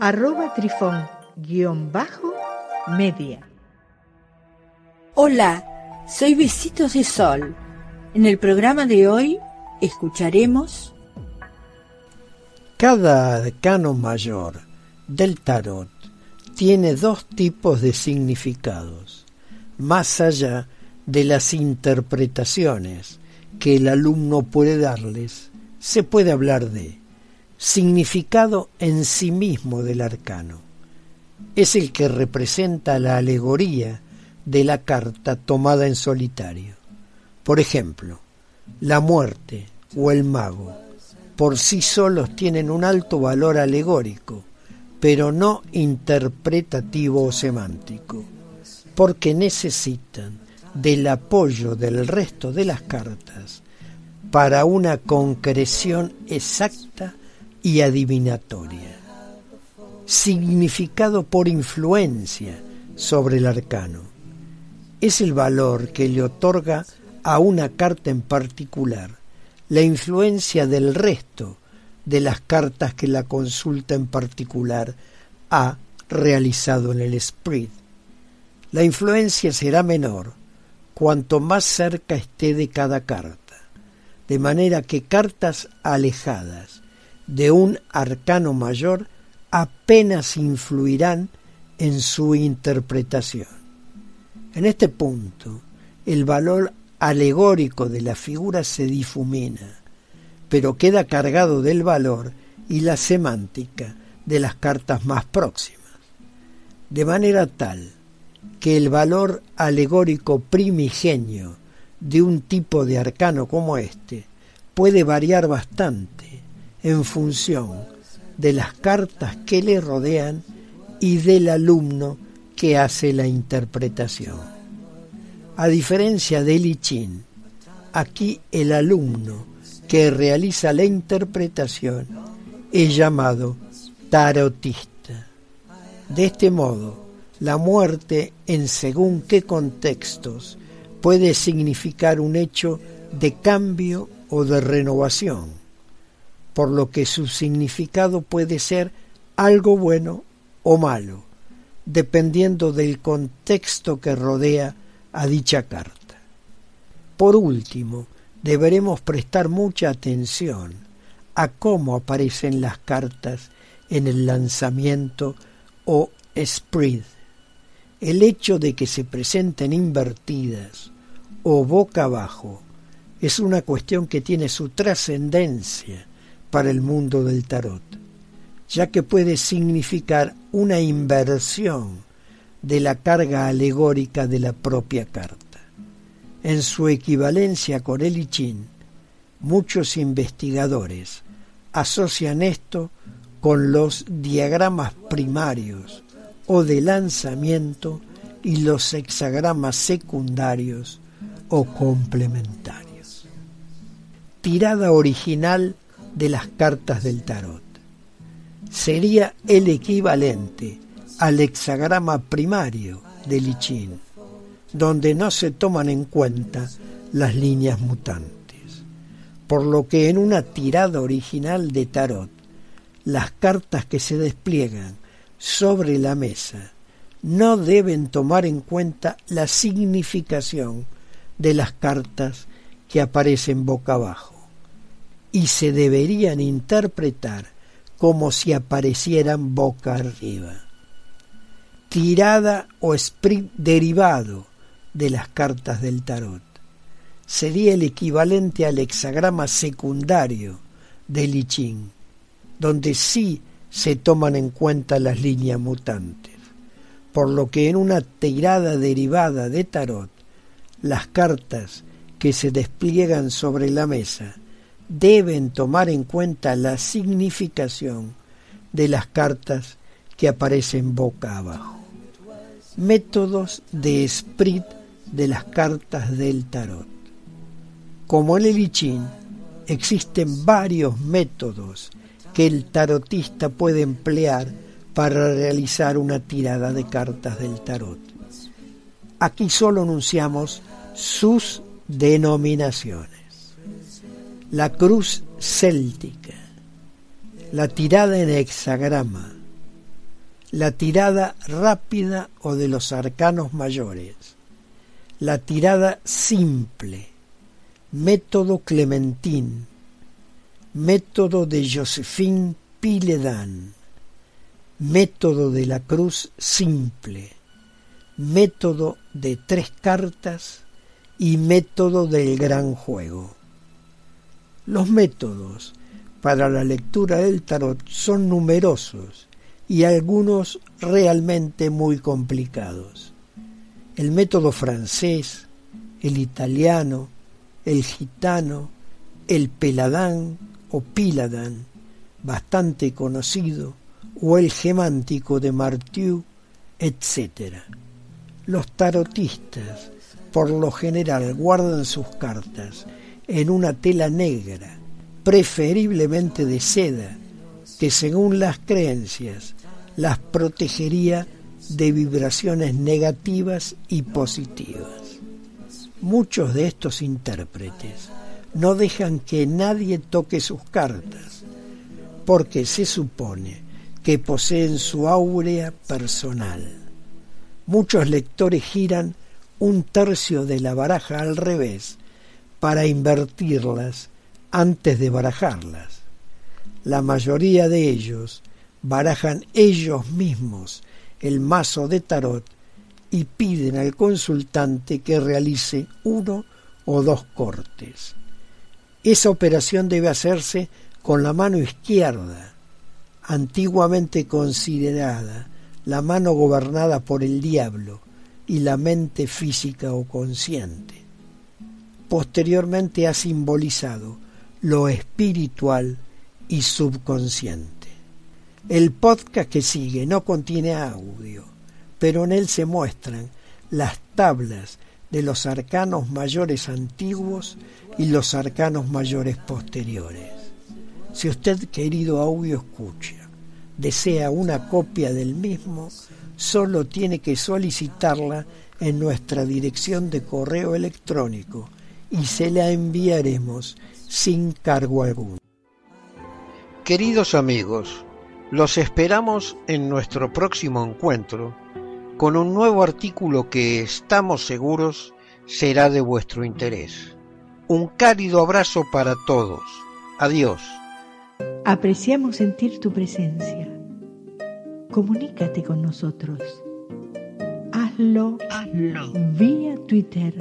arroba trifón guion bajo media. Hola, soy Besitos de Sol. En el programa de hoy escucharemos... Cada arcano mayor del tarot tiene dos tipos de significados, más allá de las interpretaciones que el alumno puede darles, se puede hablar de significado en sí mismo del arcano. Es el que representa la alegoría de la carta tomada en solitario. Por ejemplo, la muerte o el mago por sí solos tienen un alto valor alegórico, pero no interpretativo o semántico, porque necesitan del apoyo del resto de las cartas para una concreción exacta y adivinatoria. Significado por influencia sobre el arcano. Es el valor que le otorga a una carta en particular la influencia del resto de las cartas que la consulta en particular ha realizado en el spread. La influencia será menor cuanto más cerca esté de cada carta, de manera que cartas alejadas de un arcano mayor apenas influirán en su interpretación. En este punto, el valor alegórico de la figura se difumina, pero queda cargado del valor y la semántica de las cartas más próximas, de manera tal que el valor alegórico primigenio de un tipo de arcano como este puede variar bastante en función de las cartas que le rodean y del alumno que hace la interpretación. A diferencia de Lichin, aquí el alumno que realiza la interpretación es llamado tarotista. De este modo, la muerte en según qué contextos puede significar un hecho de cambio o de renovación por lo que su significado puede ser algo bueno o malo, dependiendo del contexto que rodea a dicha carta. Por último, deberemos prestar mucha atención a cómo aparecen las cartas en el lanzamiento o spread. El hecho de que se presenten invertidas o boca abajo es una cuestión que tiene su trascendencia para el mundo del tarot, ya que puede significar una inversión de la carga alegórica de la propia carta. En su equivalencia con el I muchos investigadores asocian esto con los diagramas primarios o de lanzamiento y los hexagramas secundarios o complementarios. Tirada original de las cartas del tarot. Sería el equivalente al hexagrama primario de Lichín, donde no se toman en cuenta las líneas mutantes. Por lo que en una tirada original de tarot, las cartas que se despliegan sobre la mesa no deben tomar en cuenta la significación de las cartas que aparecen boca abajo y se deberían interpretar como si aparecieran boca arriba. Tirada o sprint derivado de las cartas del tarot. Sería el equivalente al hexagrama secundario del I Ching, donde sí se toman en cuenta las líneas mutantes, por lo que en una tirada derivada de tarot, las cartas que se despliegan sobre la mesa deben tomar en cuenta la significación de las cartas que aparecen boca abajo. Métodos de sprit de las cartas del tarot. Como en el I Ching, existen varios métodos que el tarotista puede emplear para realizar una tirada de cartas del tarot. Aquí solo anunciamos sus denominaciones. La cruz céltica, la tirada en hexagrama, la tirada rápida o de los arcanos mayores, la tirada simple, método clementín, método de Josephine Piledan, método de la cruz simple, método de tres cartas y método del gran juego. Los métodos para la lectura del tarot son numerosos y algunos realmente muy complicados. El método francés, el italiano, el gitano, el peladán o piladán, bastante conocido, o el gemántico de Martieu, etc. Los tarotistas por lo general guardan sus cartas en una tela negra, preferiblemente de seda, que según las creencias las protegería de vibraciones negativas y positivas. Muchos de estos intérpretes no dejan que nadie toque sus cartas, porque se supone que poseen su áurea personal. Muchos lectores giran un tercio de la baraja al revés para invertirlas antes de barajarlas. La mayoría de ellos barajan ellos mismos el mazo de tarot y piden al consultante que realice uno o dos cortes. Esa operación debe hacerse con la mano izquierda, antiguamente considerada la mano gobernada por el diablo y la mente física o consciente. Posteriormente ha simbolizado lo espiritual y subconsciente. El podcast que sigue no contiene audio, pero en él se muestran las tablas de los arcanos mayores antiguos y los arcanos mayores posteriores. Si usted, querido audio escucha, desea una copia del mismo, solo tiene que solicitarla en nuestra dirección de correo electrónico y se la enviaremos sin cargo alguno. Queridos amigos, los esperamos en nuestro próximo encuentro con un nuevo artículo que estamos seguros será de vuestro interés. Un cálido abrazo para todos. Adiós. Apreciamos sentir tu presencia. Comunícate con nosotros. Hazlo, Hazlo. vía Twitter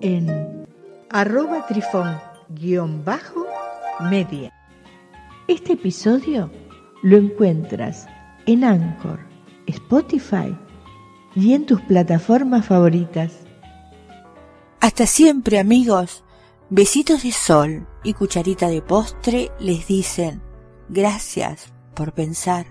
en arroba trifón-media. Este episodio lo encuentras en Anchor, Spotify y en tus plataformas favoritas. Hasta siempre amigos. Besitos de sol y cucharita de postre les dicen gracias por pensar.